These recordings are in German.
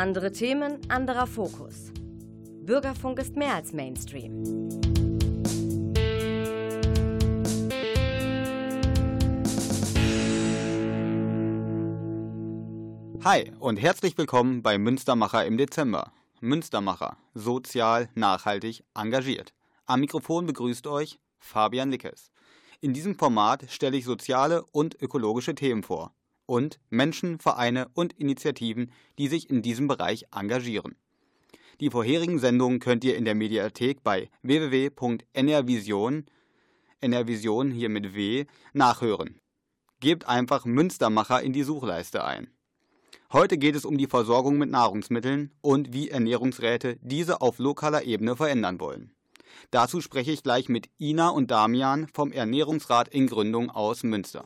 Andere Themen, anderer Fokus. Bürgerfunk ist mehr als Mainstream. Hi und herzlich willkommen bei Münstermacher im Dezember. Münstermacher, sozial, nachhaltig, engagiert. Am Mikrofon begrüßt euch Fabian Lickes. In diesem Format stelle ich soziale und ökologische Themen vor und Menschen, Vereine und Initiativen, die sich in diesem Bereich engagieren. Die vorherigen Sendungen könnt ihr in der Mediathek bei www.nrvision, nrvision hier mit W, nachhören. Gebt einfach Münstermacher in die Suchleiste ein. Heute geht es um die Versorgung mit Nahrungsmitteln und wie Ernährungsräte diese auf lokaler Ebene verändern wollen. Dazu spreche ich gleich mit Ina und Damian vom Ernährungsrat in Gründung aus Münster.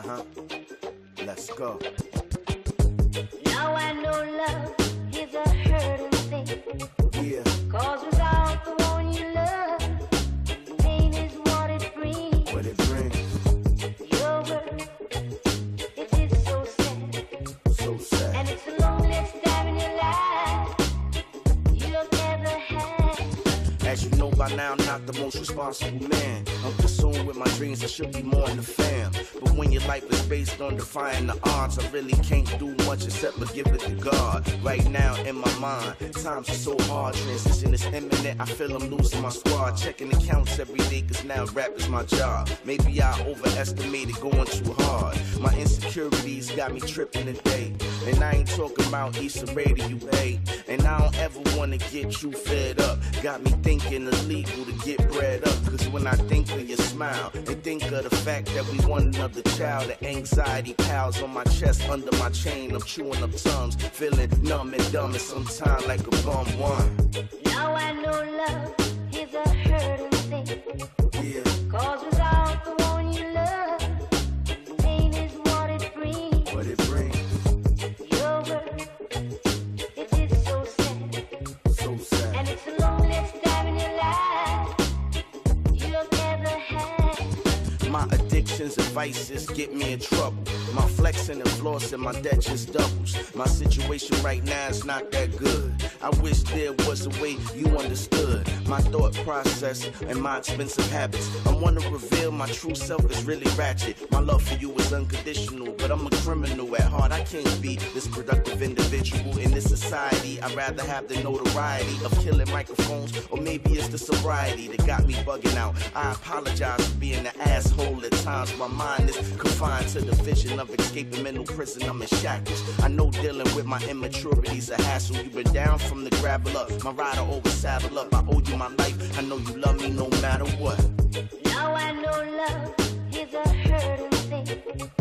Uh-huh. Let's go. Now I know love is a hurting thing. Yeah. Cause without the one you love, pain is what it brings. What it brings. Your word, it is so sad. So sad. And it's the loneliest time in your life you've ever had. As you know by now, I'm not the most responsible man. I'm consumed with my dreams, I should be more in the fam. But when your life is based on defying the odds, I really can't do much except but give it to God. Right now in my mind, times are so hard, transition is imminent. I feel I'm losing my squad, checking accounts every day, cause now rap is my job. Maybe I overestimated going too hard. My insecurities got me tripping today. And I ain't talking about Issa you hate. And I don't ever wanna get you fed up. Got me thinking illegal to get bread up. Cause when I think of your smile and think of the fact that we want another child, the anxiety piles on my chest under my chain. I'm chewing up tongues, feeling numb and dumb and sometimes like a bum one. Now I know love is a hurting thing. Yeah, vices get me in trouble. My flexing and flossing, my debt just doubles. My situation right now is not that good. I wish there was a way you understood my thought process and my expensive habits. I wanna reveal my true self is really ratchet. My love for you is unconditional, but I'm a criminal at heart. I can't be this productive individual in this society. I'd rather have the notoriety of killing microphones, or maybe it's the sobriety that got me bugging out. I apologize for being an asshole at times. My mind is confined to the vision of escaping mental prison. I'm in shackles. I know dealing with my immaturity's a hassle. You've been down from the gravel up. My rider always saddle up. I owe you my life. I know you love me no matter what. Now I know love is a hurting thing.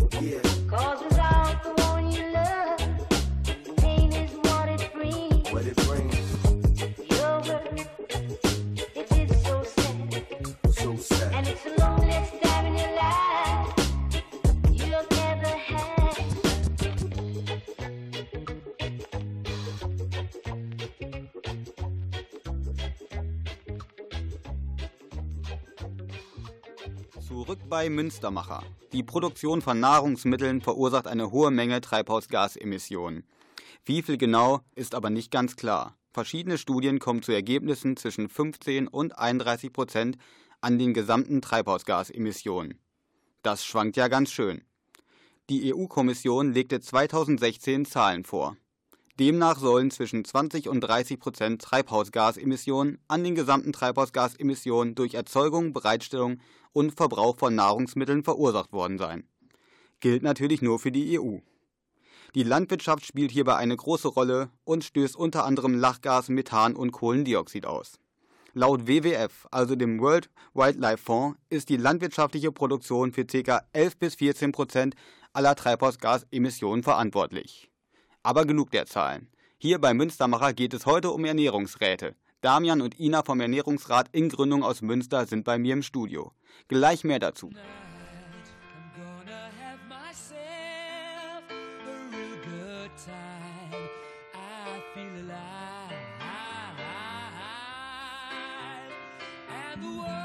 Bei Münstermacher. Die Produktion von Nahrungsmitteln verursacht eine hohe Menge Treibhausgasemissionen. Wie viel genau, ist aber nicht ganz klar. Verschiedene Studien kommen zu Ergebnissen zwischen 15 und 31 Prozent an den gesamten Treibhausgasemissionen. Das schwankt ja ganz schön. Die EU-Kommission legte 2016 Zahlen vor. Demnach sollen zwischen 20 und 30 Prozent Treibhausgasemissionen an den gesamten Treibhausgasemissionen durch Erzeugung, Bereitstellung und Verbrauch von Nahrungsmitteln verursacht worden sein. Gilt natürlich nur für die EU. Die Landwirtschaft spielt hierbei eine große Rolle und stößt unter anderem Lachgas, Methan und Kohlendioxid aus. Laut WWF, also dem World Wildlife Fund, ist die landwirtschaftliche Produktion für ca. 11 bis 14 Prozent aller Treibhausgasemissionen verantwortlich. Aber genug der Zahlen. Hier bei Münstermacher geht es heute um Ernährungsräte. Damian und Ina vom Ernährungsrat in Gründung aus Münster sind bei mir im Studio. Gleich mehr dazu. I'm gonna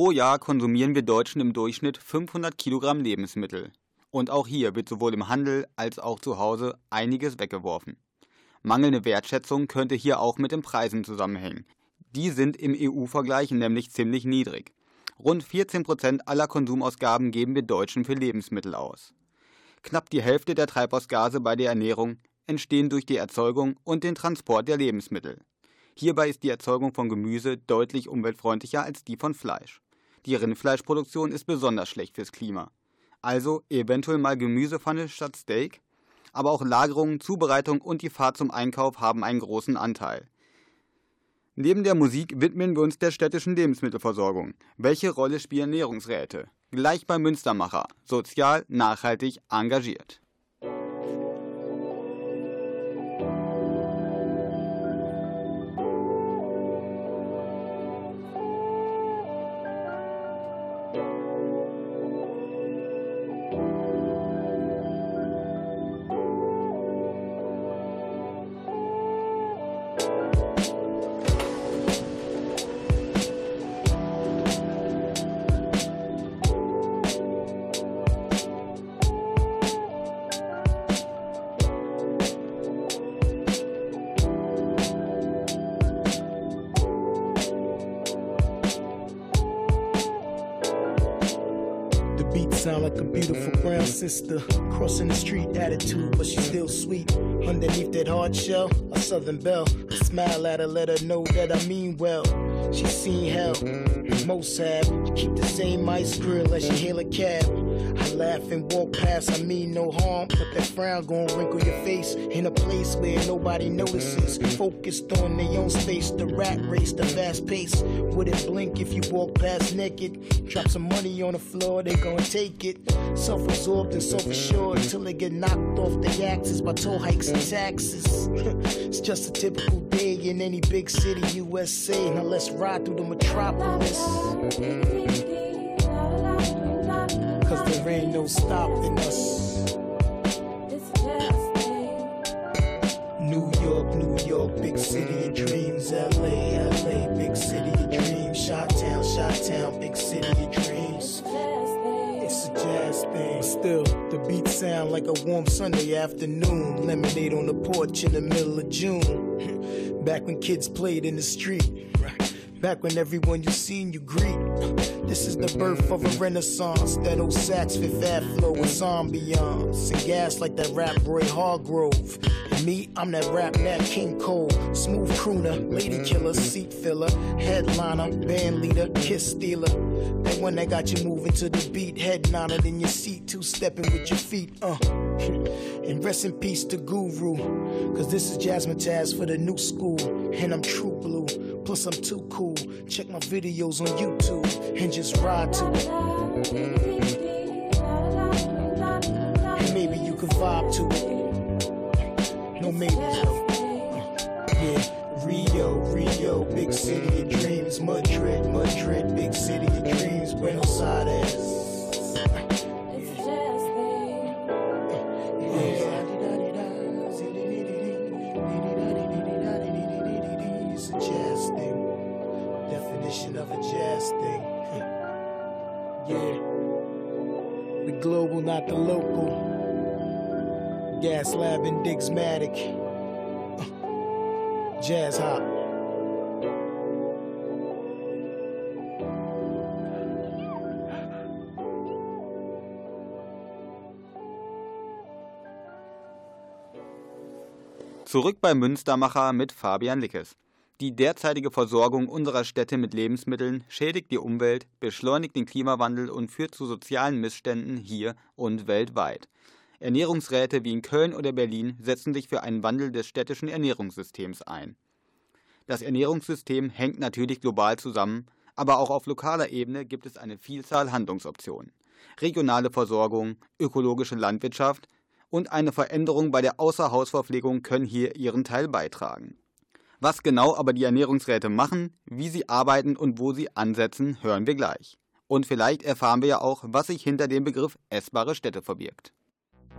Pro Jahr konsumieren wir Deutschen im Durchschnitt 500 Kilogramm Lebensmittel. Und auch hier wird sowohl im Handel als auch zu Hause einiges weggeworfen. Mangelnde Wertschätzung könnte hier auch mit den Preisen zusammenhängen. Die sind im EU-Vergleich nämlich ziemlich niedrig. Rund 14 Prozent aller Konsumausgaben geben wir Deutschen für Lebensmittel aus. Knapp die Hälfte der Treibhausgase bei der Ernährung entstehen durch die Erzeugung und den Transport der Lebensmittel. Hierbei ist die Erzeugung von Gemüse deutlich umweltfreundlicher als die von Fleisch. Die Rindfleischproduktion ist besonders schlecht fürs Klima. Also eventuell mal Gemüsepfanne statt Steak? Aber auch Lagerung, Zubereitung und die Fahrt zum Einkauf haben einen großen Anteil. Neben der Musik widmen wir uns der städtischen Lebensmittelversorgung. Welche Rolle spielen Ernährungsräte? Gleich beim Münstermacher. Sozial, nachhaltig, engagiert. Nobody notices. Focused on their own space, the rat race, the fast pace. Wouldn't blink if you walk past naked. Drop some money on the floor, they gon' take it. Self absorbed and self assured till they get knocked off the axis by toll hikes and taxes. it's just a typical day in any big city, USA. Now let's ride through the metropolis. Cause there ain't no stopping us. A warm Sunday afternoon. Lemonade on the porch in the middle of June. Back when kids played in the street. Back when everyone you seen you greet. This is the birth of a renaissance. That old sax fifth air flow with ambiance. And gas like that rap Roy Hargrove. Me, I'm that rap Nat King Cole. Smooth crooner, lady killer, seat filler, headliner, band leader, kiss stealer. That one that got you moving to the beat, head nodded in your seat, two stepping with your feet, uh. And rest in peace to Guru. Cause this is Jasmine Taz for the new school. And I'm true blue. Plus, I'm too cool. Check my videos on YouTube and just ride to it. And maybe you can vibe to it. No. Uh, yeah, Rio, Rio, big city of dreams. Madrid, Madrid, big city of dreams. Buenos Aires. Gas Lab and Digsmatic. Uh, Jazz Hop. Zurück beim Münstermacher mit Fabian Lickes. Die derzeitige Versorgung unserer Städte mit Lebensmitteln schädigt die Umwelt, beschleunigt den Klimawandel und führt zu sozialen Missständen hier und weltweit. Ernährungsräte wie in Köln oder Berlin setzen sich für einen Wandel des städtischen Ernährungssystems ein. Das Ernährungssystem hängt natürlich global zusammen, aber auch auf lokaler Ebene gibt es eine Vielzahl Handlungsoptionen. Regionale Versorgung, ökologische Landwirtschaft und eine Veränderung bei der Außerhausverpflegung können hier ihren Teil beitragen. Was genau aber die Ernährungsräte machen, wie sie arbeiten und wo sie ansetzen, hören wir gleich. Und vielleicht erfahren wir ja auch, was sich hinter dem Begriff essbare Städte verbirgt.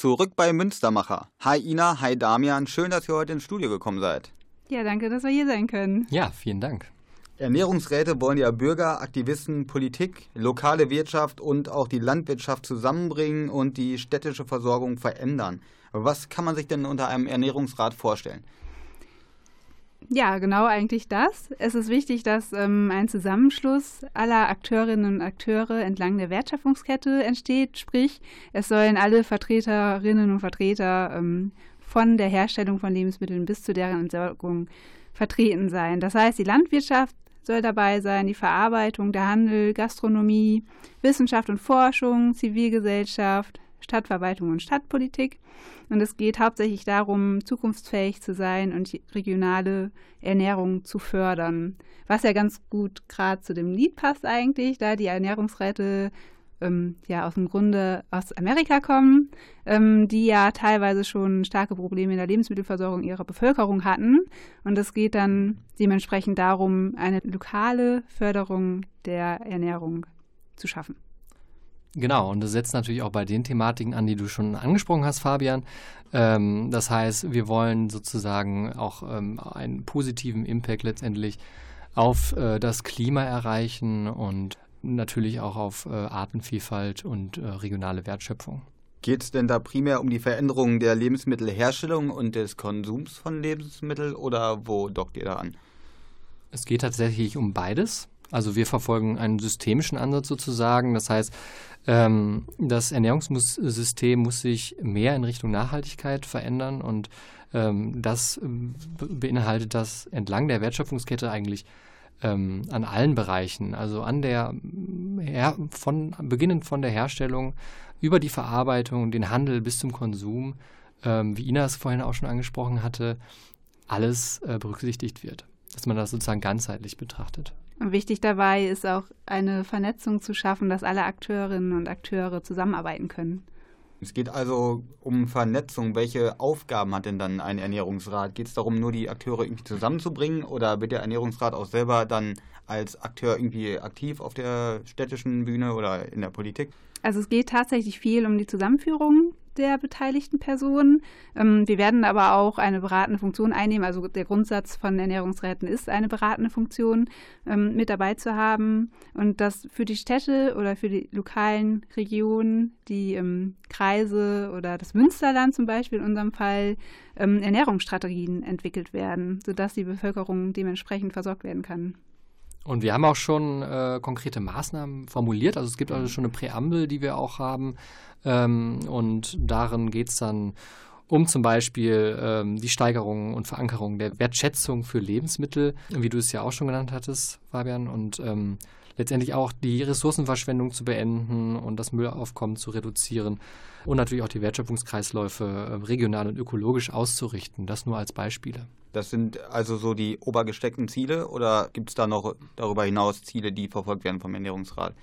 Zurück bei Münstermacher. Hi Ina, hi Damian, schön, dass ihr heute ins Studio gekommen seid. Ja, danke, dass wir hier sein können. Ja, vielen Dank. Ernährungsräte wollen ja Bürger, Aktivisten, Politik, lokale Wirtschaft und auch die Landwirtschaft zusammenbringen und die städtische Versorgung verändern. Was kann man sich denn unter einem Ernährungsrat vorstellen? Ja, genau eigentlich das. Es ist wichtig, dass ähm, ein Zusammenschluss aller Akteurinnen und Akteure entlang der Wertschöpfungskette entsteht. Sprich, es sollen alle Vertreterinnen und Vertreter ähm, von der Herstellung von Lebensmitteln bis zu deren Entsorgung vertreten sein. Das heißt, die Landwirtschaft soll dabei sein, die Verarbeitung, der Handel, Gastronomie, Wissenschaft und Forschung, Zivilgesellschaft, Stadtverwaltung und Stadtpolitik. Und es geht hauptsächlich darum, zukunftsfähig zu sein und regionale Ernährung zu fördern. Was ja ganz gut gerade zu dem Lied passt eigentlich, da die Ernährungsräte ähm, ja aus dem Grunde aus Amerika kommen, ähm, die ja teilweise schon starke Probleme in der Lebensmittelversorgung ihrer Bevölkerung hatten. Und es geht dann dementsprechend darum, eine lokale Förderung der Ernährung zu schaffen. Genau, und das setzt natürlich auch bei den Thematiken an, die du schon angesprochen hast, Fabian. Ähm, das heißt, wir wollen sozusagen auch ähm, einen positiven Impact letztendlich auf äh, das Klima erreichen und natürlich auch auf äh, Artenvielfalt und äh, regionale Wertschöpfung. Geht es denn da primär um die Veränderung der Lebensmittelherstellung und des Konsums von Lebensmitteln oder wo dockt ihr da an? Es geht tatsächlich um beides. Also wir verfolgen einen systemischen Ansatz sozusagen. Das heißt, ähm, das Ernährungssystem muss sich mehr in Richtung Nachhaltigkeit verändern und ähm, das be- beinhaltet das entlang der Wertschöpfungskette eigentlich ähm, an allen Bereichen, also an der von beginnend von der Herstellung über die Verarbeitung, den Handel bis zum Konsum, wie Ina es vorhin auch schon angesprochen hatte, alles äh, berücksichtigt wird, dass man das sozusagen ganzheitlich betrachtet. Und wichtig dabei ist auch eine Vernetzung zu schaffen, dass alle Akteurinnen und Akteure zusammenarbeiten können. Es geht also um Vernetzung. Welche Aufgaben hat denn dann ein Ernährungsrat? Geht es darum, nur die Akteure irgendwie zusammenzubringen oder wird der Ernährungsrat auch selber dann als Akteur irgendwie aktiv auf der städtischen Bühne oder in der Politik? Also es geht tatsächlich viel um die Zusammenführung der beteiligten Personen. Ähm, wir werden aber auch eine beratende Funktion einnehmen. Also der Grundsatz von Ernährungsräten ist, eine beratende Funktion ähm, mit dabei zu haben. Und dass für die Städte oder für die lokalen Regionen, die ähm, Kreise oder das Münsterland zum Beispiel in unserem Fall, Ernährungsstrategien entwickelt werden, sodass die Bevölkerung dementsprechend versorgt werden kann. Und wir haben auch schon äh, konkrete Maßnahmen formuliert. Also es gibt also schon eine Präambel, die wir auch haben. Ähm, und darin geht es dann um zum Beispiel ähm, die Steigerung und Verankerung der Wertschätzung für Lebensmittel, wie du es ja auch schon genannt hattest, Fabian. Und ähm, letztendlich auch die Ressourcenverschwendung zu beenden und das Müllaufkommen zu reduzieren und natürlich auch die Wertschöpfungskreisläufe äh, regional und ökologisch auszurichten. Das nur als Beispiele. Das sind also so die obergesteckten Ziele oder gibt es da noch darüber hinaus Ziele, die verfolgt werden vom Ernährungsrat?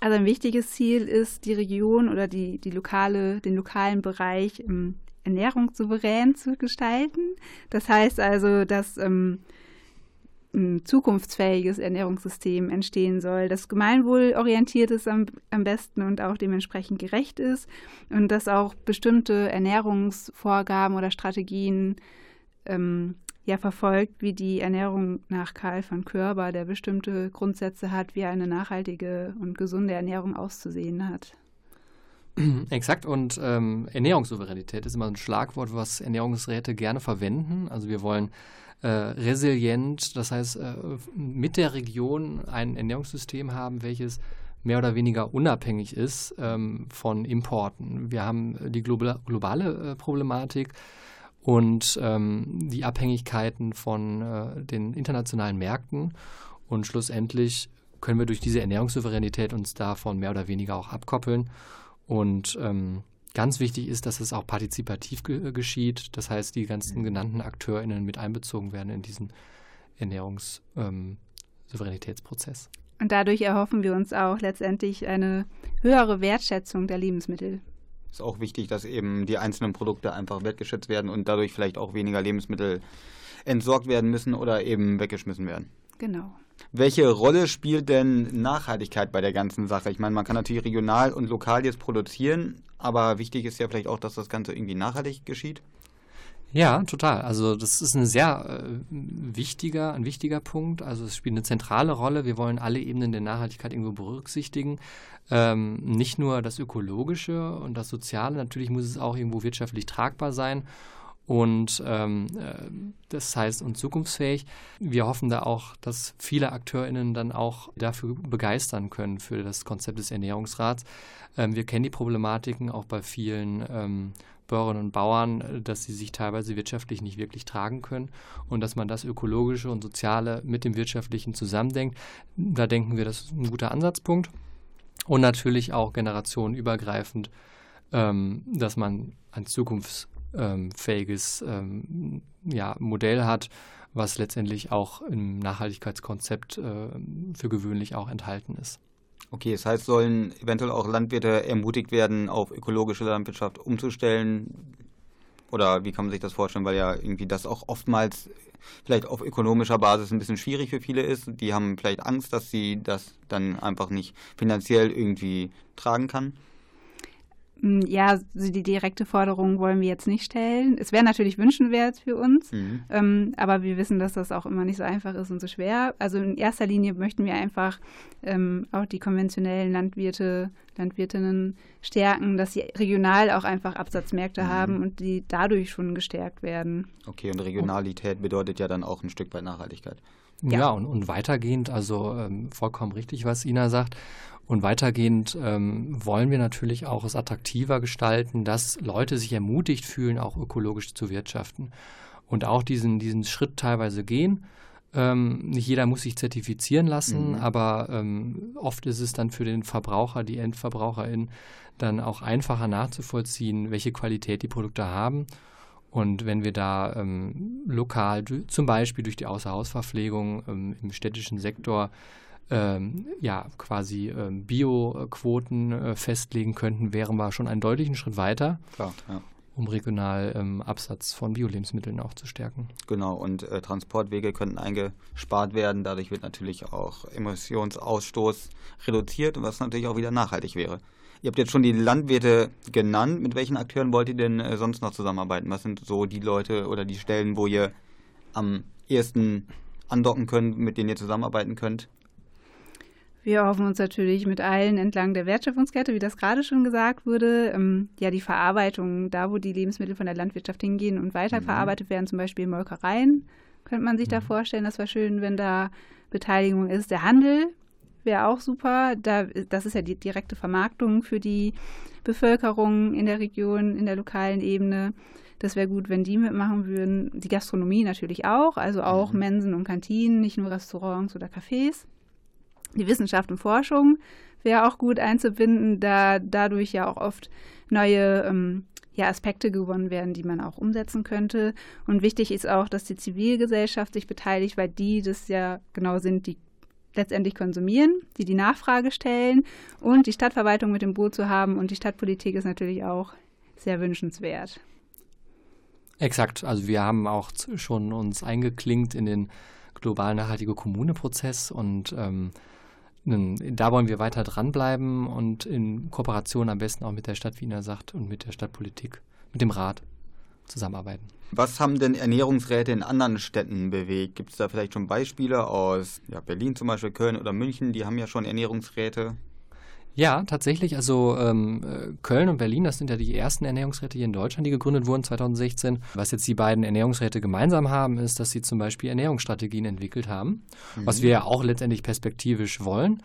Also ein wichtiges Ziel ist, die Region oder die, die lokale, den lokalen Bereich ähm, ernährungssouverän zu gestalten. Das heißt also, dass ähm, ein zukunftsfähiges Ernährungssystem entstehen soll, das gemeinwohlorientiert ist am, am besten und auch dementsprechend gerecht ist und dass auch bestimmte Ernährungsvorgaben oder Strategien ähm, ja verfolgt, wie die Ernährung nach Karl von Körber, der bestimmte Grundsätze hat, wie eine nachhaltige und gesunde Ernährung auszusehen hat. Exakt, und ähm, Ernährungssouveränität ist immer ein Schlagwort, was Ernährungsräte gerne verwenden. Also wir wollen äh, resilient, das heißt äh, mit der Region ein Ernährungssystem haben, welches mehr oder weniger unabhängig ist ähm, von Importen. Wir haben die globa globale äh, Problematik und ähm, die Abhängigkeiten von äh, den internationalen Märkten und schlussendlich können wir durch diese Ernährungssouveränität uns davon mehr oder weniger auch abkoppeln und ähm, ganz wichtig ist, dass es auch partizipativ ge geschieht. Das heißt, die ganzen genannten AkteurInnen mit einbezogen werden in diesen Ernährungssouveränitätsprozess. Und dadurch erhoffen wir uns auch letztendlich eine höhere Wertschätzung der Lebensmittel. Ist auch wichtig, dass eben die einzelnen Produkte einfach wertgeschätzt werden und dadurch vielleicht auch weniger Lebensmittel entsorgt werden müssen oder eben weggeschmissen werden. Genau. Welche Rolle spielt denn Nachhaltigkeit bei der ganzen Sache? Ich meine, man kann natürlich regional und lokal jetzt produzieren, aber wichtig ist ja vielleicht auch, dass das Ganze irgendwie nachhaltig geschieht. Ja, total. Also das ist ein sehr äh, wichtiger, ein wichtiger Punkt. Also es spielt eine zentrale Rolle. Wir wollen alle Ebenen der Nachhaltigkeit irgendwo berücksichtigen. Ähm, nicht nur das Ökologische und das Soziale, natürlich muss es auch irgendwo wirtschaftlich tragbar sein und ähm, äh, das heißt und zukunftsfähig. Wir hoffen da auch, dass viele AkteurInnen dann auch dafür begeistern können für das Konzept des Ernährungsrats. Ähm, wir kennen die Problematiken auch bei vielen ähm, Bäuerinnen und Bauern, dass sie sich teilweise wirtschaftlich nicht wirklich tragen können und dass man das Ökologische und Soziale mit dem Wirtschaftlichen zusammendenkt. Da denken wir, das ist ein guter Ansatzpunkt. Und natürlich auch generationenübergreifend, ähm, dass man ein zukunftsfähiges ähm, ja, Modell hat, was letztendlich auch im Nachhaltigkeitskonzept äh, für gewöhnlich auch enthalten ist. Okay, das heißt, sollen eventuell auch Landwirte ermutigt werden, auf ökologische Landwirtschaft umzustellen? Oder wie kann man sich das vorstellen? Weil ja irgendwie das auch oftmals vielleicht auf ökonomischer Basis ein bisschen schwierig für viele ist. Die haben vielleicht Angst, dass sie das dann einfach nicht finanziell irgendwie tragen kann. Mm, Ja, die direkte Forderung wollen wir jetzt nicht stellen. Es wäre natürlich wünschenswert für uns, Mhm. ähm, aber wir wissen, dass das auch immer nicht so einfach ist und so schwer. Also in erster Linie möchten wir einfach ähm, auch die konventionellen Landwirte, Landwirtinnen stärken, dass sie regional auch einfach Absatzmärkte haben und die dadurch schon gestärkt werden. Okay, und Regionalität bedeutet ja dann auch ein Stück weit Nachhaltigkeit. Ja, Ja. und, und weitergehend, also ähm, vollkommen richtig, was Ina sagt. Und weitergehend ähm, wollen wir natürlich auch es attraktiver gestalten, dass Leute sich ermutigt fühlen, auch ökologisch zu wirtschaften. Und auch diesen, diesen Schritt teilweise gehen. Ähm, nicht jeder muss sich zertifizieren lassen, Mhm. aber ähm, oft ist es dann für den Verbraucher, die Endverbraucherin, dann auch einfacher nachzuvollziehen, welche Qualität die Produkte haben. Und wenn wir da ähm, lokal, zum Beispiel durch die Außerhausverpflegung ähm, im städtischen Sektor, ähm, ja, quasi ähm, Bio-Quoten äh, festlegen könnten, wären wir schon einen deutlichen Schritt weiter, Klar, ja. um regional ähm, Absatz von Bio-Lebensmitteln auch zu stärken. Genau, und äh, Transportwege könnten eingespart werden. Dadurch wird natürlich auch Emissionsausstoß reduziert, was natürlich auch wieder nachhaltig wäre. Ihr habt jetzt schon die Landwirte genannt. Mit welchen Akteuren wollt ihr denn äh, sonst noch zusammenarbeiten? Was sind so die Leute oder die Stellen, wo ihr am ehesten andocken könnt, mit denen ihr zusammenarbeiten könnt? Wir hoffen uns natürlich mit allen entlang der Wertschöpfungskette, wie das gerade schon gesagt wurde, ähm, ja die Verarbeitung, da wo die Lebensmittel von der Landwirtschaft hingehen und weiterverarbeitet werden, zum Beispiel Molkereien, könnte man sich da vorstellen. Das wäre schön, wenn da Beteiligung ist. Der Handel wäre auch super. Da, das ist ja die direkte Vermarktung für die Bevölkerung in der Region, in der lokalen Ebene. Das wäre gut, wenn die mitmachen würden. Die Gastronomie natürlich auch, also auch Mensen und Kantinen, nicht nur Restaurants oder Cafés. Die Wissenschaft und Forschung wäre auch gut einzubinden, da dadurch ja auch oft neue ähm, ja, Aspekte gewonnen werden, die man auch umsetzen könnte. Und wichtig ist auch, dass die Zivilgesellschaft sich beteiligt, weil die das ja genau sind, die letztendlich konsumieren, die die Nachfrage stellen und die Stadtverwaltung mit dem Boot zu haben. Und die Stadtpolitik ist natürlich auch sehr wünschenswert. Exakt, also wir haben auch schon uns eingeklinkt in den globalen nachhaltige Kommune-Prozess und ähm, da wollen wir weiter dranbleiben und in Kooperation am besten auch mit der Stadt Wiener sagt und mit der Stadtpolitik, mit dem Rat zusammenarbeiten. Was haben denn Ernährungsräte in anderen Städten bewegt? Gibt es da vielleicht schon Beispiele aus ja, Berlin zum Beispiel, Köln oder München? Die haben ja schon Ernährungsräte. Ja, tatsächlich. Also ähm, äh, Köln und Berlin, das sind ja die ersten Ernährungsräte hier in Deutschland, die gegründet wurden 2016. Was jetzt die beiden Ernährungsräte gemeinsam haben, ist, dass sie zum Beispiel Ernährungsstrategien entwickelt haben, was wir ja auch letztendlich perspektivisch wollen.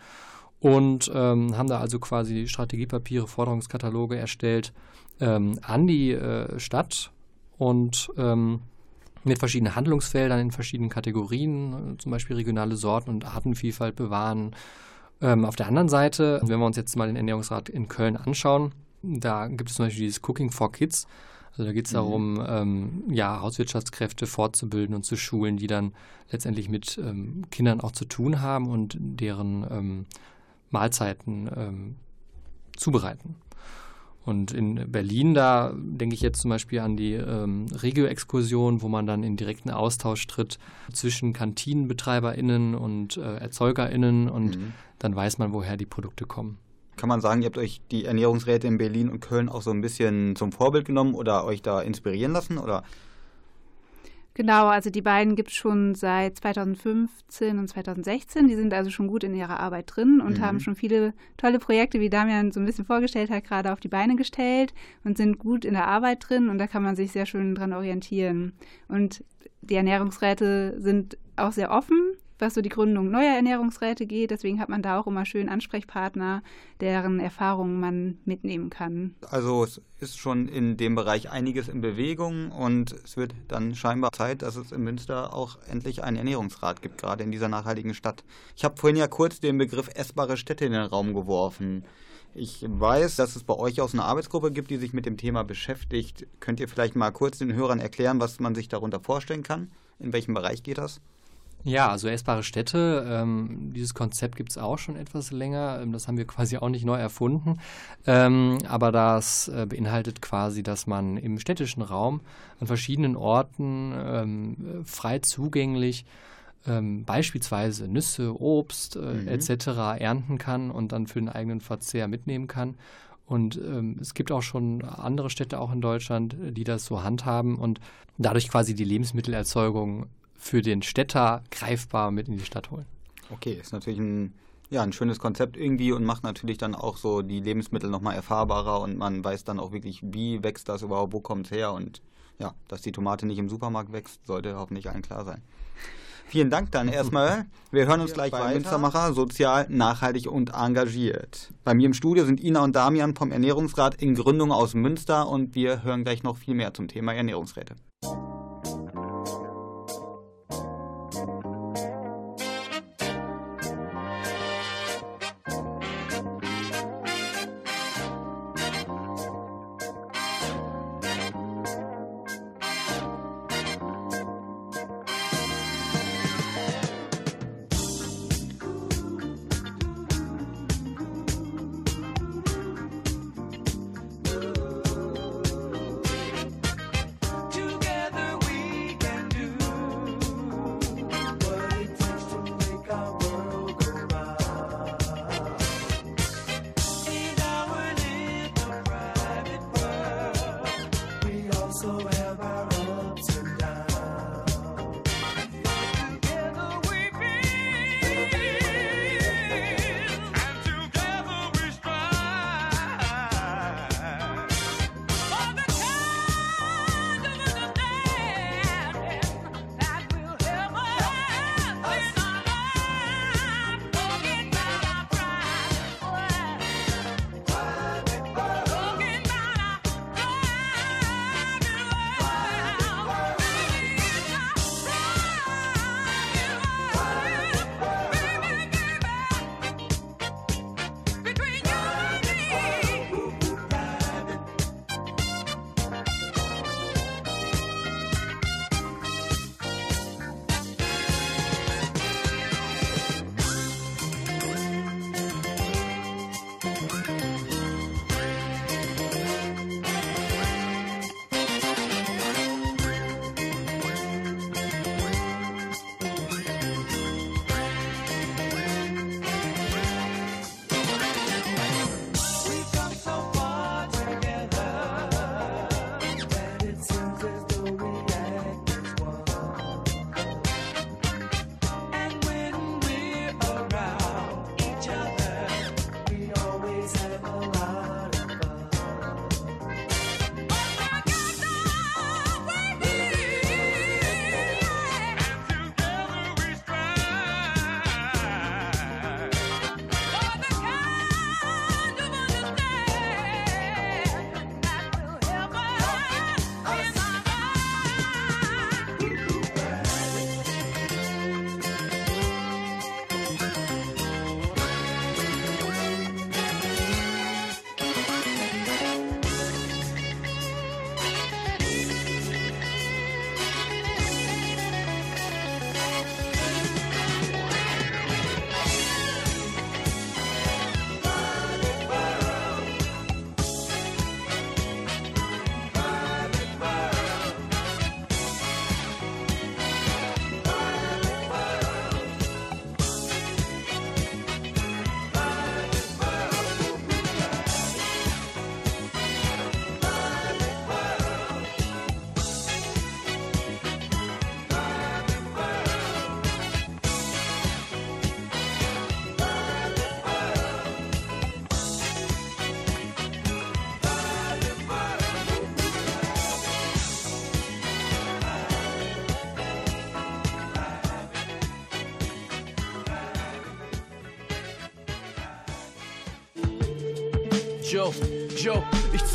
Und ähm, haben da also quasi Strategiepapiere, Forderungskataloge erstellt ähm, an die äh, Stadt und ähm, mit verschiedenen Handlungsfeldern in verschiedenen Kategorien, äh, zum Beispiel regionale Sorten und Artenvielfalt bewahren, ähm, auf der anderen Seite, wenn wir uns jetzt mal den Ernährungsrat in Köln anschauen, da gibt es zum Beispiel dieses Cooking for Kids. Also da geht es darum, ähm, ja, Hauswirtschaftskräfte fortzubilden und zu schulen, die dann letztendlich mit ähm, Kindern auch zu tun haben und deren ähm, Mahlzeiten ähm, zubereiten. Und in Berlin, da denke ich jetzt zum Beispiel an die ähm, Regio-Exkursion, wo man dann in direkten Austausch tritt zwischen KantinenbetreiberInnen und äh, ErzeugerInnen und Mhm. dann weiß man, woher die Produkte kommen. Kann man sagen, ihr habt euch die Ernährungsräte in Berlin und Köln auch so ein bisschen zum Vorbild genommen oder euch da inspirieren lassen? Oder? Genau, also die beiden gibt es schon seit 2015 und 2016. Die sind also schon gut in ihrer Arbeit drin und Mhm. haben schon viele tolle Projekte, wie Damian so ein bisschen vorgestellt hat, gerade auf die Beine gestellt und sind gut in der Arbeit drin und da kann man sich sehr schön dran orientieren. Und die Ernährungsräte sind auch sehr offen, was so die Gründung neuer Ernährungsräte geht. Deswegen hat man da auch immer schön Ansprechpartner, deren Erfahrungen man mitnehmen kann. Also es ist schon in dem Bereich einiges in Bewegung und es wird dann scheinbar Zeit, dass es in Münster auch endlich einen Ernährungsrat gibt, gerade in dieser nachhaltigen Stadt. Ich habe vorhin ja kurz den Begriff essbare Städte in den Raum geworfen. Ich weiß, dass es bei euch auch eine Arbeitsgruppe gibt, die sich mit dem Thema beschäftigt. Könnt ihr vielleicht mal kurz den Hörern erklären, was man sich darunter vorstellen kann? In welchem Bereich geht das? Ja, also essbare Städte, ähm, dieses Konzept gibt es auch schon etwas länger. Ähm, das haben wir quasi auch nicht neu erfunden. Ähm, aber das äh, beinhaltet quasi, dass man im städtischen Raum an verschiedenen Orten ähm, frei zugänglich ähm, beispielsweise Nüsse, Obst äh, Mhm. etc. ernten kann und dann für den eigenen Verzehr mitnehmen kann. Und ähm, es gibt auch schon andere Städte auch in Deutschland, die das so handhaben und dadurch quasi die Lebensmittelerzeugung für den Städter greifbar mit in die Stadt holen. Okay, ist natürlich ein, ja, ein schönes Konzept irgendwie und macht natürlich dann auch so die Lebensmittel nochmal erfahrbarer und man weiß dann auch wirklich, wie wächst das überhaupt, wo kommt es her und ja, dass die Tomate nicht im Supermarkt wächst, sollte hoffentlich allen klar sein. Vielen Dank dann erstmal. Wir hören uns gleich bei Münstermacher, sozial, nachhaltig und engagiert. Bei mir im Studio sind Ina und Damian vom Ernährungsrat in Gründung aus Münster und wir hören gleich noch viel mehr zum Thema Ernährungsräte.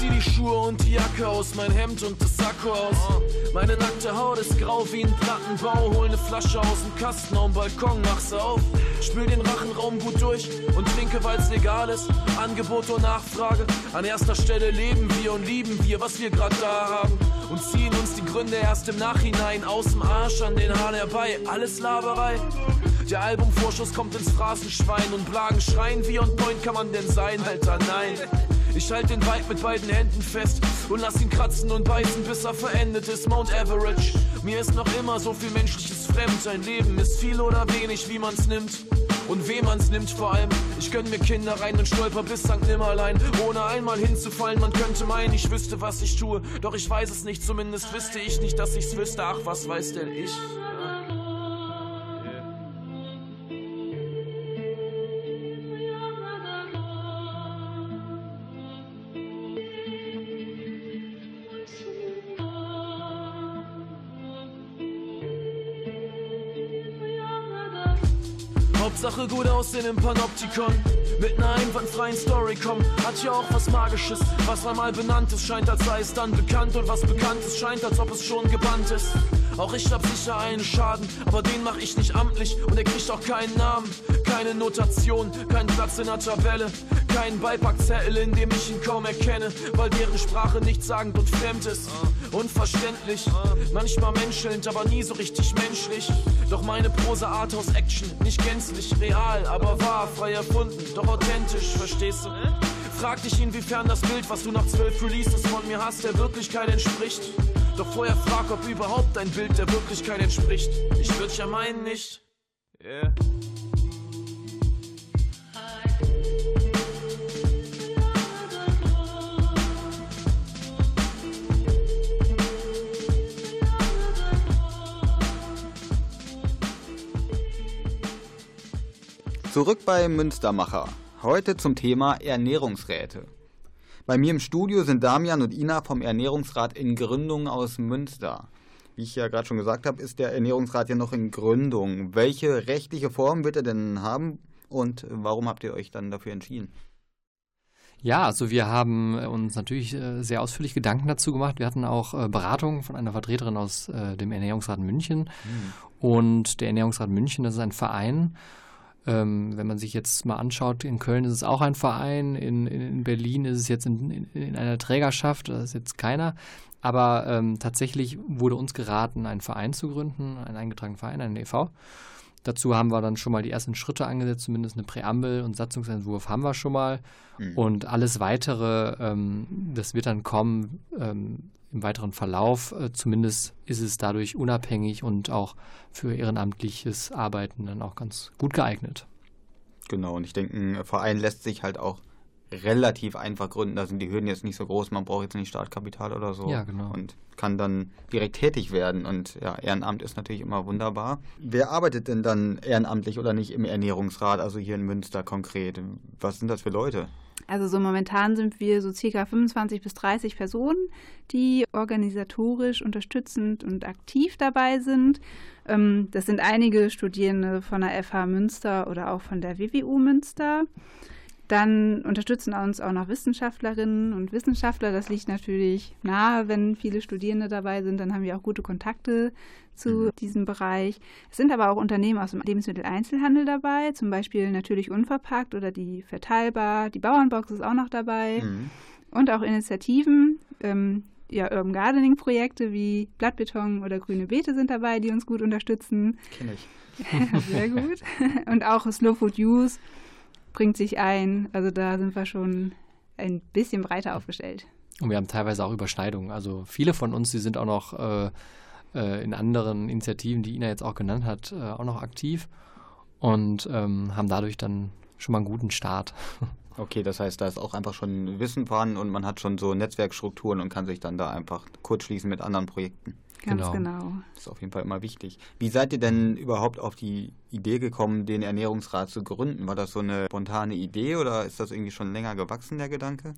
Zieh die Schuhe und die Jacke aus, mein Hemd und das Sakko aus. Meine nackte Haut ist grau wie ein Plattenbau. Hol ne Flasche aus dem Kasten am Balkon, mach sie auf. Spül den Rachenraum gut durch und trinke, weil's legal ist. Angebot und Nachfrage. An erster Stelle leben wir und lieben wir, was wir grad da haben. Und ziehen uns die Gründe erst im Nachhinein aus dem Arsch an den Haaren herbei. Alles Laberei. Der Albumvorschuss kommt ins Phrasenschwein und Blagen schreien. Wie on point kann man denn sein, Alter? Nein. Ich halt den Vibe mit beiden Händen fest und lass ihn kratzen und beißen, bis er verendet ist. Mount Average. Mir ist noch immer so viel Menschliches fremd. Ein Leben ist viel oder wenig, wie man's nimmt. Und wem man's nimmt vor allem. Ich gönn mir Kinder rein und stolper bis St. Nimmerlein. Ohne einmal hinzufallen, man könnte meinen, ich wüsste, was ich tue. Doch ich weiß es nicht, zumindest wüsste ich nicht, dass ich's wüsste. Ach, was weiß denn ich? Hauptsache gut aussehen im Panoptikon. Mit einer einwandfreien Story kommen. Hat ja auch was Magisches. Was einmal benannt ist, scheint als sei es dann bekannt. Und was bekannt ist, scheint als ob es schon gebannt ist. Auch ich hab sicher einen Schaden, aber den mach ich nicht amtlich. Und er kriegt auch keinen Namen, keine Notation, keinen Platz in der Tabelle. Keinen Beipackzettel, in dem ich ihn kaum erkenne, weil deren Sprache nichtssagend und fremd ist. Unverständlich, manchmal menschelnd, aber nie so richtig menschlich. Doch meine Prosa Arthouse Action, nicht gänzlich real, aber wahr, frei erfunden, doch authentisch, verstehst du? Frag dich, inwiefern das Bild, was du nach zwölf Releases von mir hast, der Wirklichkeit entspricht. Doch vorher frag, ob überhaupt dein Bild der Wirklichkeit entspricht. Ich würd ja meinen, nicht. Yeah. Zurück bei Münstermacher. Heute zum Thema Ernährungsräte. Bei mir im Studio sind Damian und Ina vom Ernährungsrat in Gründung aus Münster. Wie ich ja gerade schon gesagt habe, ist der Ernährungsrat ja noch in Gründung. Welche rechtliche Form wird er denn haben und warum habt ihr euch dann dafür entschieden? Ja, also wir haben uns natürlich äh, sehr ausführlich Gedanken dazu gemacht. Wir hatten auch äh, Beratungen von einer Vertreterin aus äh, dem Ernährungsrat München. Und der Ernährungsrat München, das ist ein Verein. Ähm, wenn man sich jetzt mal anschaut, in Köln ist es auch ein Verein, in, in, in Berlin ist es jetzt in, in, in einer Trägerschaft, da ist jetzt keiner. Aber ähm, tatsächlich wurde uns geraten, einen Verein zu gründen, einen eingetragenen Verein, einen e.V. Dazu haben wir dann schon mal die ersten Schritte angesetzt, zumindest eine Präambel und Satzungsentwurf haben wir schon mal. Mhm. Und alles weitere, ähm, das wird dann kommen ähm, im weiteren Verlauf. Äh, zumindest ist es dadurch unabhängig und auch für ehrenamtliches Arbeiten dann auch ganz gut geeignet. Genau, und ich denke, ein Verein lässt sich halt auch relativ einfach gründen. Da sind die Hürden jetzt nicht so groß, man braucht jetzt nicht Startkapital oder so. Ja, genau. Und kann dann direkt tätig werden. Und ja, Ehrenamt ist natürlich immer wunderbar. Wer arbeitet denn dann ehrenamtlich oder nicht im Ernährungsrat, also hier in Münster konkret? Was sind das für Leute? Also so momentan sind wir so circa 25 bis 30 Personen, die organisatorisch unterstützend und aktiv dabei sind. Ähm, das sind einige Studierende von der FH Münster oder auch von der WWU Münster. Dann unterstützen uns auch noch Wissenschaftlerinnen und Wissenschaftler. Das liegt natürlich nahe, wenn viele Studierende dabei sind. Dann haben wir auch gute Kontakte zu diesem Bereich. Es sind aber auch Unternehmen aus dem Lebensmitteleinzelhandel dabei, zum Beispiel natürlich unverpackt oder die Verteilbar. Die Bauernbox ist auch noch dabei. Mhm. Und auch Initiativen, ähm, ja, Urban Gardening-Projekte wie Blattbeton oder Grüne Beete sind dabei, die uns gut unterstützen. Kenn ich. Sehr gut. Und auch Slow Food Use bringt sich ein. Also da sind wir schon ein bisschen breiter aufgestellt. Und wir haben teilweise auch Überschneidungen. Also viele von uns, die sind auch noch äh, äh, in anderen Initiativen, die Ina jetzt auch genannt hat, äh, auch noch aktiv und ähm, haben dadurch dann schon mal einen guten Start. Okay, das heißt, da ist auch einfach schon Wissen vorhanden und man hat schon so Netzwerkstrukturen und kann sich dann da einfach kurzschließen mit anderen Projekten. Ganz Genau. genau. Das ist auf jeden Fall immer wichtig. Wie seid ihr denn überhaupt auf die Idee gekommen, den Ernährungsrat zu gründen? War das so eine spontane Idee oder ist das irgendwie schon länger gewachsen, der Gedanke?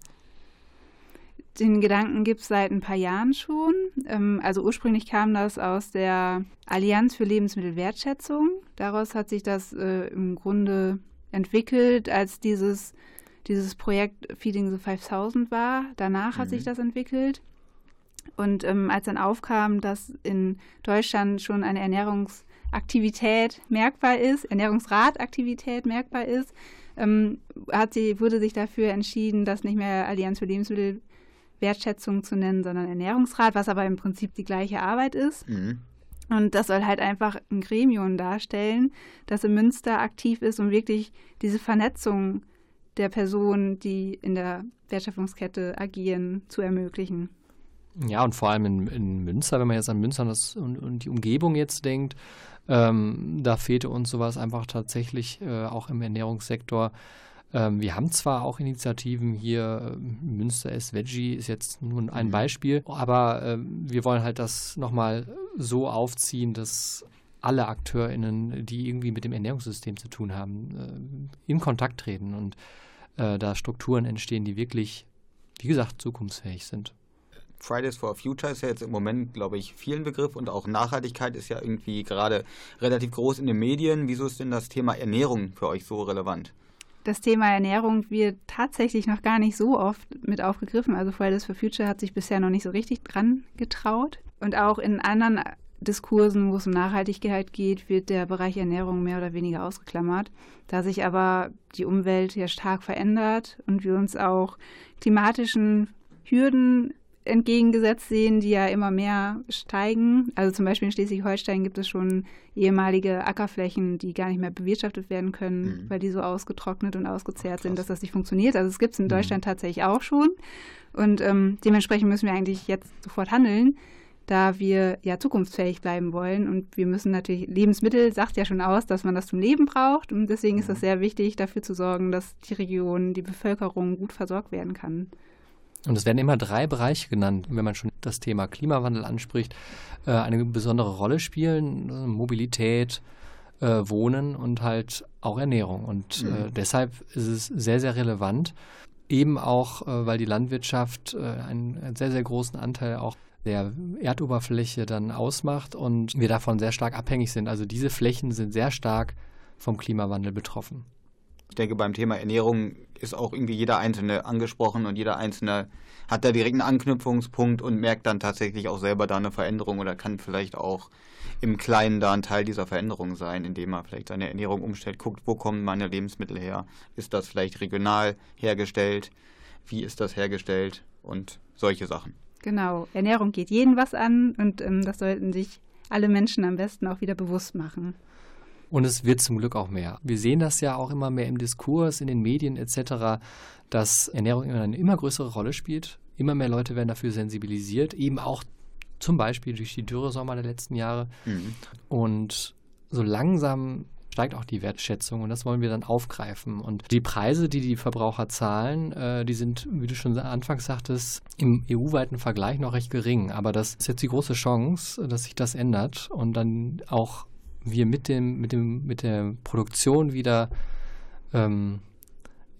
Den Gedanken gibt es seit ein paar Jahren schon. Ähm, also ursprünglich kam das aus der Allianz für Lebensmittelwertschätzung. Daraus hat sich das äh, im Grunde entwickelt als dieses dieses Projekt Feeding the 5000 war. Danach hat Mhm. sich das entwickelt. Und ähm, als dann aufkam, dass in Deutschland schon eine Ernährungsaktivität merkbar ist, Ernährungsrataktivität merkbar ist, ähm, hat sie, wurde sich dafür entschieden, das nicht mehr Allianz für Lebensmittelwertschätzung zu nennen, sondern Ernährungsrat, was aber im Prinzip die gleiche Arbeit ist. Mhm. Und das soll halt einfach ein Gremium darstellen, das in Münster aktiv ist, um wirklich diese Vernetzung der Personen, die in der Wertschöpfungskette agieren, zu ermöglichen. Ja, und vor allem in, in Münster, wenn man jetzt an Münster und, das, und, und die Umgebung jetzt denkt, ähm, da fehlte uns sowas einfach tatsächlich äh, auch im Ernährungssektor. Ähm, wir haben zwar auch Initiativen hier, ähm, Münster S Veggie ist jetzt nun ein Mhm. Beispiel, aber ähm, wir wollen halt das nochmal so aufziehen, dass alle AkteurInnen, die irgendwie mit dem Ernährungssystem zu tun haben, äh, in Kontakt treten und äh, da Strukturen entstehen, die wirklich, wie gesagt, zukunftsfähig sind. Fridays for Future ist ja jetzt im Moment, glaube ich, vielen Begriff und auch Nachhaltigkeit ist ja irgendwie gerade relativ groß in den Medien. Wieso ist denn das Thema Ernährung für euch so relevant? Das Thema Ernährung wird tatsächlich noch gar nicht so oft mit aufgegriffen. Also Fridays for Future hat sich bisher noch nicht so richtig dran getraut. Und auch in anderen Diskursen, wo es um Nachhaltigkeit geht, wird der Bereich Ernährung mehr oder weniger ausgeklammert. Da sich aber die Umwelt ja stark verändert und wir uns auch klimatischen Hürden entgegengesetzt sehen, die ja immer mehr steigen. Also zum Beispiel in Schleswig-Holstein gibt es schon ehemalige Ackerflächen, die gar nicht mehr bewirtschaftet werden können, Mhm. weil die so ausgetrocknet und ausgezehrt sind, Krass. dass das nicht funktioniert. Also es gibt es in Mhm. Deutschland tatsächlich auch schon. Und ähm, dementsprechend müssen wir eigentlich jetzt sofort handeln, da wir ja zukunftsfähig bleiben wollen. Und wir müssen natürlich, Lebensmittel sagt ja schon aus, dass man das zum Leben braucht. Und deswegen ist Mhm. es sehr wichtig, dafür zu sorgen, dass die Region, die Bevölkerung gut versorgt werden kann. Und es werden immer drei Bereiche genannt, wenn man schon das Thema Klimawandel anspricht, äh, eine besondere Rolle spielen. äh, Mobilität, äh, Wohnen und halt auch Ernährung. Und Mhm. deshalb ist es sehr, sehr relevant. Eben auch, weil die Landwirtschaft einen sehr, sehr großen Anteil auch der Erdoberfläche dann ausmacht und wir davon sehr stark abhängig sind. Also diese Flächen sind sehr stark vom Klimawandel betroffen. Ich denke, beim Thema Ernährung ist auch irgendwie jeder Einzelne angesprochen und jeder Einzelne hat da direkt einen Anknüpfungspunkt und merkt dann tatsächlich auch selber da eine Veränderung oder kann vielleicht auch im Kleinen da ein Teil dieser Veränderung sein, indem er vielleicht seine Ernährung umstellt, guckt, wo kommen meine Lebensmittel her? Ist das vielleicht regional hergestellt? Wie ist das hergestellt? Und solche Sachen. Genau, Ernährung geht jeden was an und ähm, das sollten sich alle Menschen am besten auch wieder bewusst machen. Und es wird zum Glück auch mehr. Wir sehen das ja auch immer mehr im Diskurs, in den Medien etc., dass Ernährung immer eine immer größere Rolle spielt. Immer mehr Leute werden dafür sensibilisiert, eben auch zum Beispiel durch die Dürresommer der letzten Jahre. Mhm. Und so langsam steigt auch die Wertschätzung und das wollen wir dann aufgreifen. Und die Preise, die die Verbraucher zahlen, äh, die sind, wie du schon anfangs sagtest, im EU-weiten Vergleich noch recht gering. Aber das ist jetzt die große Chance, dass sich das ändert und dann auch wir mit dem, mit dem, mit der Produktion wieder ähm,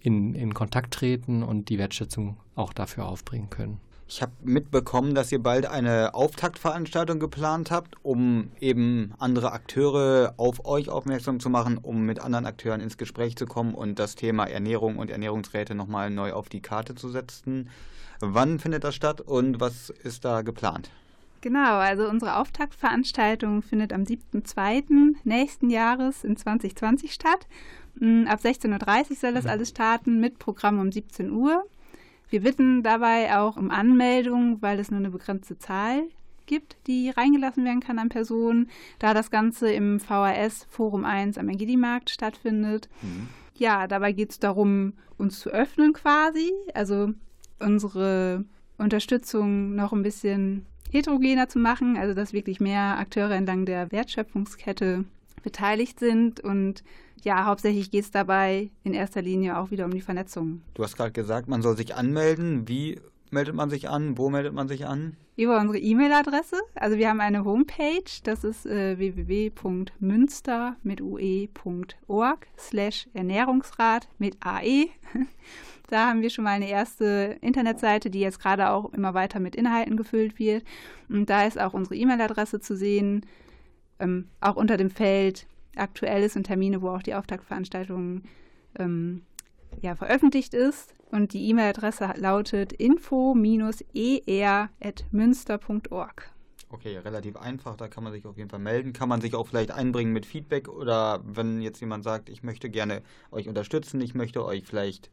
in, in Kontakt treten und die Wertschätzung auch dafür aufbringen können. Ich habe mitbekommen, dass ihr bald eine Auftaktveranstaltung geplant habt, um eben andere Akteure auf euch aufmerksam zu machen, um mit anderen Akteuren ins Gespräch zu kommen und das Thema Ernährung und Ernährungsräte nochmal neu auf die Karte zu setzen. Wann findet das statt und was ist da geplant? Genau, also unsere Auftaktveranstaltung findet am 7.2. nächsten Jahres in 2020 statt. Mm, Ab 16.30 Uhr soll das alles starten mit Programm um 17 Uhr. Wir bitten dabei auch um Anmeldung, weil es nur eine begrenzte Zahl gibt, die reingelassen werden kann an Personen, da das Ganze im VHS Forum 1 am Engidi-Markt stattfindet. Ja, dabei geht es darum, uns zu öffnen quasi, also unsere Unterstützung noch ein bisschen heterogener zu machen, also dass wirklich mehr Akteure entlang der Wertschöpfungskette beteiligt sind und ja, hauptsächlich geht es dabei in erster Linie auch wieder um die Vernetzung. Du hast gerade gesagt, man soll sich anmelden. Wie meldet man sich an? Wo meldet man sich an? Über unsere E-Mail-Adresse. Also wir haben eine Homepage, das ist äh, www.münster mit ue.org slash Ernährungsrat mit AE. Da haben wir schon mal eine erste Internetseite, die jetzt gerade auch immer weiter mit Inhalten gefüllt wird. Und da ist auch unsere E-Mail-Adresse zu sehen, ähm, auch unter dem Feld Aktuelles und Termine, wo auch die Auftaktveranstaltungen ähm, ja, veröffentlicht ist. Und die E-Mail-Adresse lautet info-er.münster.org. Okay, relativ einfach, da kann man sich auf jeden Fall melden. Kann man sich auch vielleicht einbringen mit Feedback oder wenn jetzt jemand sagt, ich möchte gerne euch unterstützen, ich möchte euch vielleicht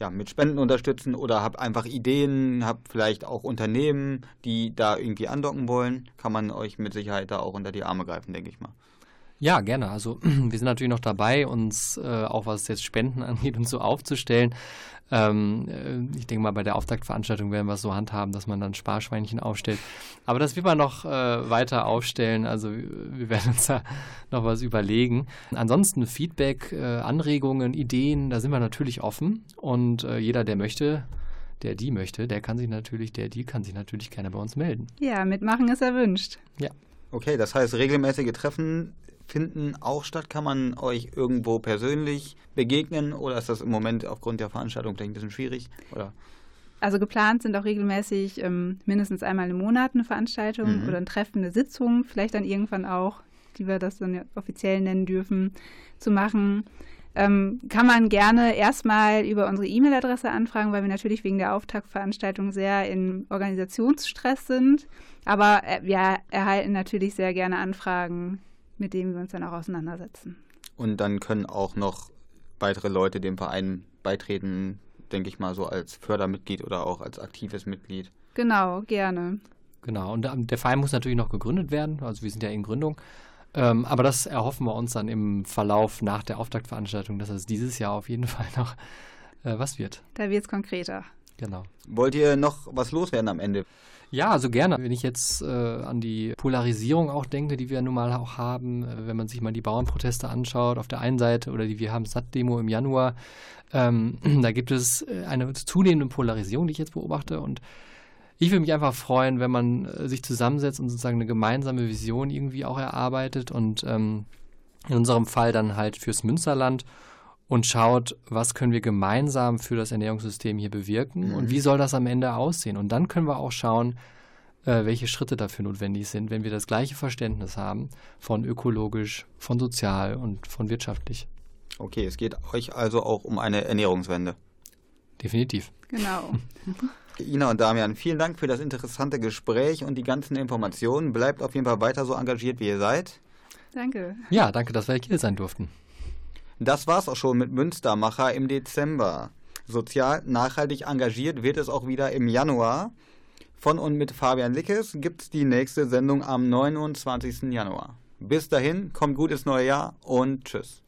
ja, mit Spenden unterstützen oder habe einfach Ideen, habe vielleicht auch Unternehmen, die da irgendwie andocken wollen, kann man euch mit Sicherheit da auch unter die Arme greifen, denke ich mal. Ja, gerne. Also wir sind natürlich noch dabei, uns äh, auch was jetzt Spenden angeht und so aufzustellen. Ähm, äh, ich denke mal, bei der Auftaktveranstaltung werden wir es so handhaben, dass man dann Sparschweinchen aufstellt. Aber das wird man noch äh, weiter aufstellen. Also wir werden uns da noch was überlegen. Ansonsten Feedback, äh, Anregungen, Ideen, da sind wir natürlich offen. Und äh, jeder, der möchte, der die möchte, der kann sich natürlich, der die kann sich natürlich gerne bei uns melden. Ja, mitmachen ist erwünscht. Ja. Okay, das heißt, regelmäßige Treffen finden auch statt. Kann man euch irgendwo persönlich begegnen oder ist das im Moment aufgrund der Veranstaltung vielleicht ein bisschen schwierig? Oder? Also geplant sind auch regelmäßig ähm, mindestens einmal im Monat eine Veranstaltung Mhm. oder ein Treffen, eine Sitzung, vielleicht dann irgendwann auch, die wir das dann offiziell nennen dürfen, zu machen. Ähm, kann man gerne erstmal über unsere E-Mail-Adresse anfragen, weil wir natürlich wegen der Auftaktveranstaltung sehr in Organisationsstress sind. Aber äh, wir erhalten natürlich sehr gerne Anfragen, mit denen wir uns dann auch auseinandersetzen. Und dann können auch noch weitere Leute dem Verein beitreten, denke ich mal, so als Fördermitglied oder auch als aktives Mitglied. Genau, gerne. Genau, und ähm, der Verein muss natürlich noch gegründet werden, also wir sind ja in Gründung. Ähm, aber das erhoffen wir uns dann im Verlauf nach der Auftaktveranstaltung, dass es dieses Jahr auf jeden Fall noch äh, was wird. Da wird es konkreter. Genau. Wollt ihr noch was loswerden am Ende? Ja, also gerne. Wenn ich jetzt äh, an die Polarisierung auch denke, die wir nun mal auch haben, äh, wenn man sich mal die Bauernproteste anschaut, auf der einen Seite oder die Wir haben Satt-Demo im Januar, ähm, da gibt es äh, eine zunehmende Polarisierung, die ich jetzt beobachte und ich würde mich einfach freuen, wenn man äh, sich zusammensetzt und sozusagen eine gemeinsame Vision irgendwie auch erarbeitet und ähm, in unserem Fall dann halt fürs Münsterland und schaut, was können wir gemeinsam für das Ernährungssystem hier bewirken Mhm. und wie soll das am Ende aussehen. Und dann können wir auch schauen, äh, welche Schritte dafür notwendig sind, wenn wir das gleiche Verständnis haben von ökologisch, von sozial und von wirtschaftlich. Okay, es geht euch also auch um eine Ernährungswende. Definitiv. Genau. Ina und Damian, vielen Dank für das interessante Gespräch und die ganzen Informationen. Bleibt auf jeden Fall weiter so engagiert, wie ihr seid. Danke. Ja, danke, dass wir hier sein durften. Das war's auch schon mit Münstermacher im Dezember. Sozial nachhaltig engagiert wird es auch wieder im Januar. Von und mit Fabian Lickes gibt's die nächste Sendung am 29. Januar. Bis dahin, kommt gut ins neue Jahr und tschüss.